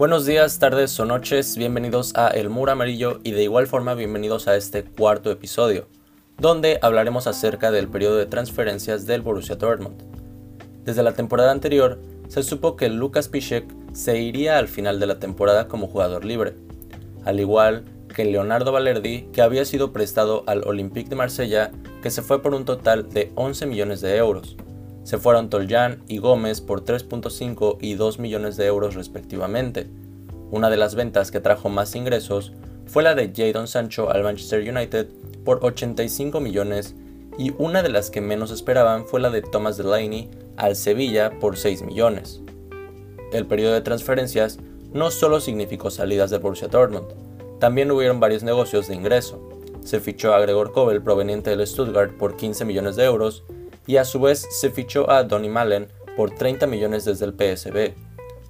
Buenos días, tardes o noches, bienvenidos a El Muro Amarillo y de igual forma bienvenidos a este cuarto episodio, donde hablaremos acerca del periodo de transferencias del Borussia Dortmund. Desde la temporada anterior, se supo que Lucas Piszek se iría al final de la temporada como jugador libre, al igual que Leonardo Valerdi, que había sido prestado al Olympique de Marsella, que se fue por un total de 11 millones de euros. Se fueron Toljan y Gómez por 3.5 y 2 millones de euros respectivamente. Una de las ventas que trajo más ingresos fue la de Jadon Sancho al Manchester United por 85 millones y una de las que menos esperaban fue la de Thomas Delaney al Sevilla por 6 millones. El periodo de transferencias no solo significó salidas del Borussia Dortmund, también hubieron varios negocios de ingreso. Se fichó a Gregor Kobel proveniente del Stuttgart por 15 millones de euros y a su vez se fichó a Donny Malen por 30 millones desde el PSB,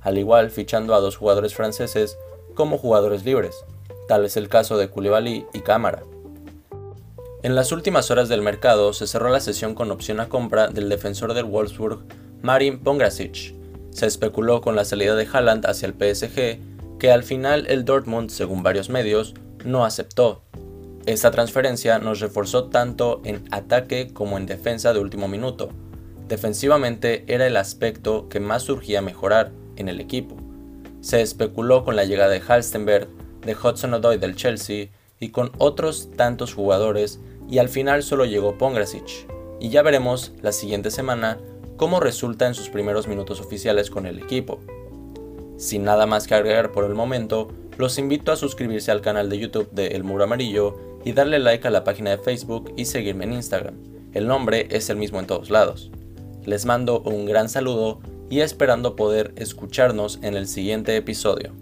al igual fichando a dos jugadores franceses como jugadores libres, tal es el caso de Koulibaly y Cámara. En las últimas horas del mercado se cerró la sesión con opción a compra del defensor del Wolfsburg, Marin Pongracic. Se especuló con la salida de Haaland hacia el PSG, que al final el Dortmund, según varios medios, no aceptó, esta transferencia nos reforzó tanto en ataque como en defensa de último minuto. Defensivamente era el aspecto que más surgía mejorar en el equipo. Se especuló con la llegada de Halstenberg, de Hudson Odoi del Chelsea y con otros tantos jugadores y al final solo llegó Pongracic. Y ya veremos la siguiente semana cómo resulta en sus primeros minutos oficiales con el equipo. Sin nada más que agregar por el momento, los invito a suscribirse al canal de YouTube de El Muro Amarillo y darle like a la página de Facebook y seguirme en Instagram. El nombre es el mismo en todos lados. Les mando un gran saludo y esperando poder escucharnos en el siguiente episodio.